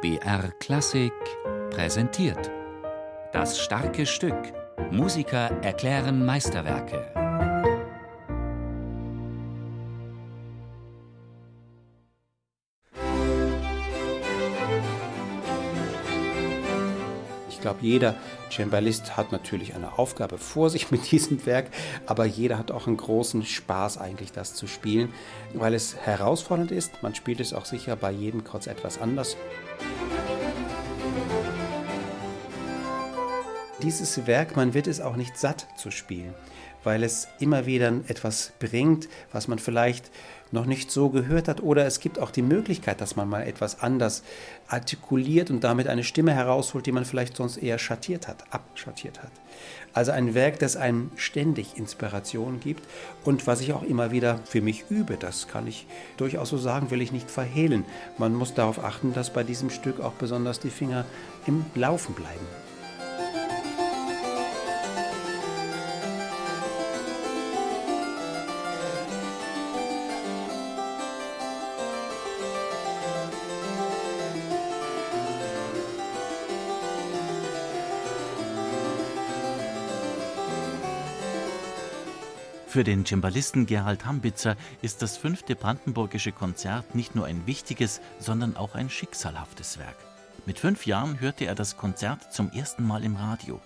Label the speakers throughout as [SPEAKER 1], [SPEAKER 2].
[SPEAKER 1] BR Klassik präsentiert. Das starke Stück. Musiker erklären Meisterwerke.
[SPEAKER 2] Ich glaube, jeder Cembalist hat natürlich eine Aufgabe vor sich mit diesem Werk, aber jeder hat auch einen großen Spaß eigentlich, das zu spielen, weil es herausfordernd ist. Man spielt es auch sicher bei jedem kurz etwas anders. Dieses Werk, man wird es auch nicht satt zu spielen, weil es immer wieder etwas bringt, was man vielleicht noch nicht so gehört hat. Oder es gibt auch die Möglichkeit, dass man mal etwas anders artikuliert und damit eine Stimme herausholt, die man vielleicht sonst eher schattiert hat, abschattiert hat. Also ein Werk, das einem ständig Inspiration gibt und was ich auch immer wieder für mich übe, das kann ich durchaus so sagen, will ich nicht verhehlen. Man muss darauf achten, dass bei diesem Stück auch besonders die Finger im Laufen bleiben.
[SPEAKER 3] Für den Cembalisten Gerald Hambitzer ist das fünfte brandenburgische Konzert nicht nur ein wichtiges, sondern auch ein schicksalhaftes Werk. Mit fünf Jahren hörte er das Konzert zum ersten Mal im Radio.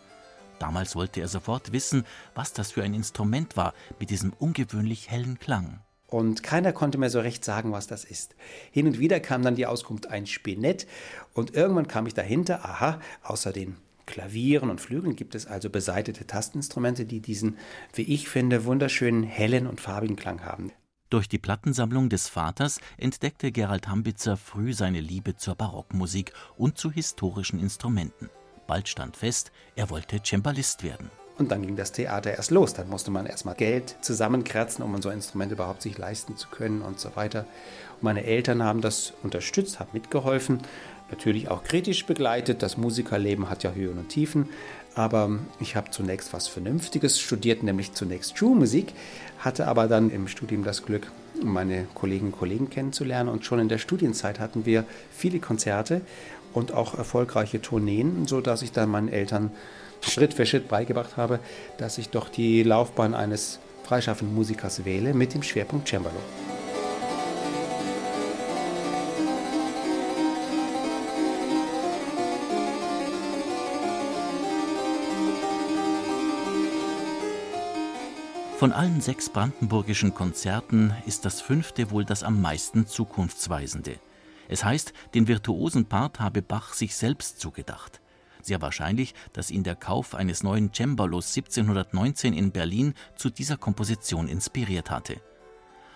[SPEAKER 3] Damals wollte er sofort wissen, was das für ein Instrument war mit diesem ungewöhnlich hellen Klang.
[SPEAKER 2] Und keiner konnte mir so recht sagen, was das ist. Hin und wieder kam dann die Auskunft ein Spinett und irgendwann kam ich dahinter, aha, außer den Klavieren und Flügeln gibt es also beseitete Tastinstrumente, die diesen, wie ich finde, wunderschönen hellen und farbigen Klang haben.
[SPEAKER 3] Durch die Plattensammlung des Vaters entdeckte Gerald Hambitzer früh seine Liebe zur Barockmusik und zu historischen Instrumenten. Bald stand fest, er wollte Cembalist werden.
[SPEAKER 2] Und dann ging das Theater erst los. Dann musste man erstmal Geld zusammenkratzen, um so ein Instrument überhaupt sich leisten zu können und so weiter. Und meine Eltern haben das unterstützt, haben mitgeholfen natürlich auch kritisch begleitet. Das Musikerleben hat ja Höhen und Tiefen. Aber ich habe zunächst was Vernünftiges studiert, nämlich zunächst Schulmusik, hatte aber dann im Studium das Glück, meine Kolleginnen und Kollegen kennenzulernen. Und schon in der Studienzeit hatten wir viele Konzerte und auch erfolgreiche Tourneen, sodass ich dann meinen Eltern Schritt für Schritt beigebracht habe, dass ich doch die Laufbahn eines freischaffenden Musikers wähle mit dem Schwerpunkt Cembalo.
[SPEAKER 3] Von allen sechs brandenburgischen Konzerten ist das fünfte wohl das am meisten zukunftsweisende. Es heißt, den virtuosen Part habe Bach sich selbst zugedacht. Sehr wahrscheinlich, dass ihn der Kauf eines neuen Cembalos 1719 in Berlin zu dieser Komposition inspiriert hatte.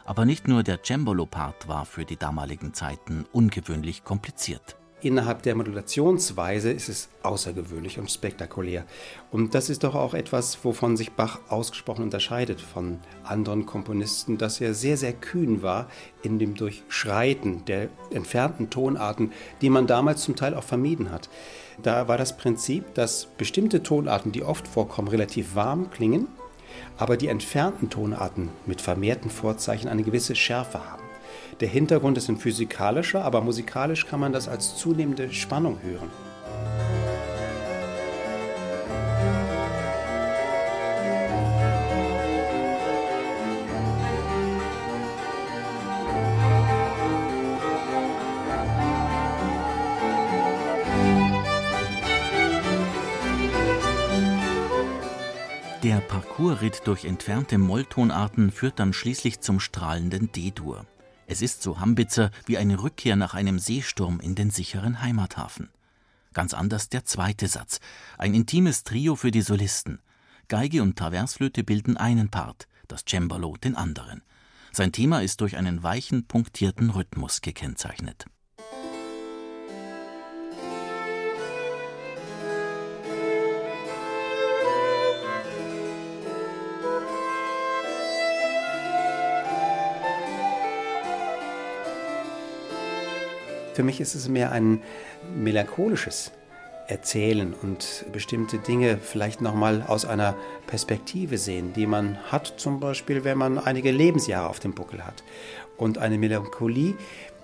[SPEAKER 3] Aber nicht nur der Cembalo-Part war für die damaligen Zeiten ungewöhnlich kompliziert.
[SPEAKER 2] Innerhalb der Modulationsweise ist es außergewöhnlich und spektakulär. Und das ist doch auch etwas, wovon sich Bach ausgesprochen unterscheidet von anderen Komponisten, dass er sehr, sehr kühn war in dem Durchschreiten der entfernten Tonarten, die man damals zum Teil auch vermieden hat. Da war das Prinzip, dass bestimmte Tonarten, die oft vorkommen, relativ warm klingen, aber die entfernten Tonarten mit vermehrten Vorzeichen eine gewisse Schärfe haben. Der Hintergrund ist ein physikalischer, aber musikalisch kann man das als zunehmende Spannung hören.
[SPEAKER 3] Der Parcoursritt durch entfernte Molltonarten führt dann schließlich zum strahlenden D-Dur. Es ist so Hambitzer wie eine Rückkehr nach einem Seesturm in den sicheren Heimathafen. Ganz anders der zweite Satz, ein intimes Trio für die Solisten. Geige und Traversflöte bilden einen Part, das Cembalo den anderen. Sein Thema ist durch einen weichen, punktierten Rhythmus gekennzeichnet.
[SPEAKER 2] Für mich ist es mehr ein melancholisches Erzählen und bestimmte Dinge vielleicht nochmal aus einer Perspektive sehen, die man hat, zum Beispiel, wenn man einige Lebensjahre auf dem Buckel hat. Und eine Melancholie,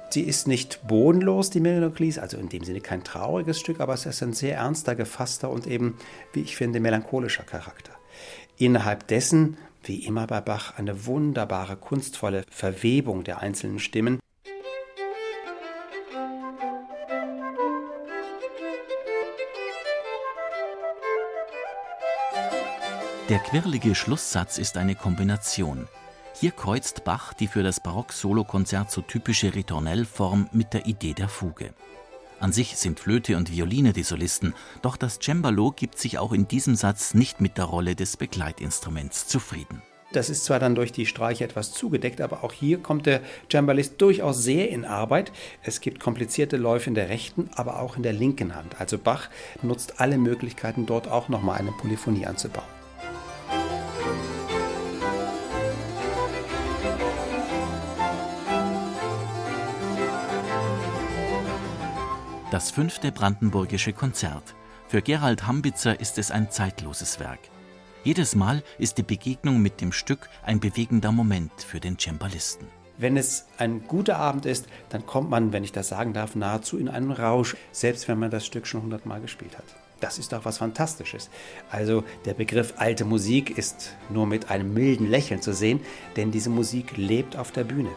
[SPEAKER 2] Sie ist nicht bodenlos, die Melancholie, also in dem Sinne kein trauriges Stück, aber es ist ein sehr ernster, gefasster und eben, wie ich finde, melancholischer Charakter. Innerhalb dessen, wie immer bei Bach, eine wunderbare, kunstvolle Verwebung der einzelnen Stimmen.
[SPEAKER 3] Der quirlige Schlusssatz ist eine Kombination. Hier kreuzt Bach die für das Barock-Solokonzert so typische Ritornellform mit der Idee der Fuge. An sich sind Flöte und Violine die Solisten, doch das Cembalo gibt sich auch in diesem Satz nicht mit der Rolle des Begleitinstruments zufrieden.
[SPEAKER 2] Das ist zwar dann durch die Streiche etwas zugedeckt, aber auch hier kommt der Cembalist durchaus sehr in Arbeit. Es gibt komplizierte Läufe in der rechten, aber auch in der linken Hand. Also Bach nutzt alle Möglichkeiten, dort auch nochmal eine Polyphonie anzubauen.
[SPEAKER 3] Das fünfte Brandenburgische Konzert. Für Gerald Hambitzer ist es ein zeitloses Werk. Jedes Mal ist die Begegnung mit dem Stück ein bewegender Moment für den Cembalisten.
[SPEAKER 2] Wenn es ein guter Abend ist, dann kommt man, wenn ich das sagen darf, nahezu in einen Rausch, selbst wenn man das Stück schon hundertmal gespielt hat. Das ist doch was Fantastisches. Also der Begriff alte Musik ist nur mit einem milden Lächeln zu sehen, denn diese Musik lebt auf der Bühne.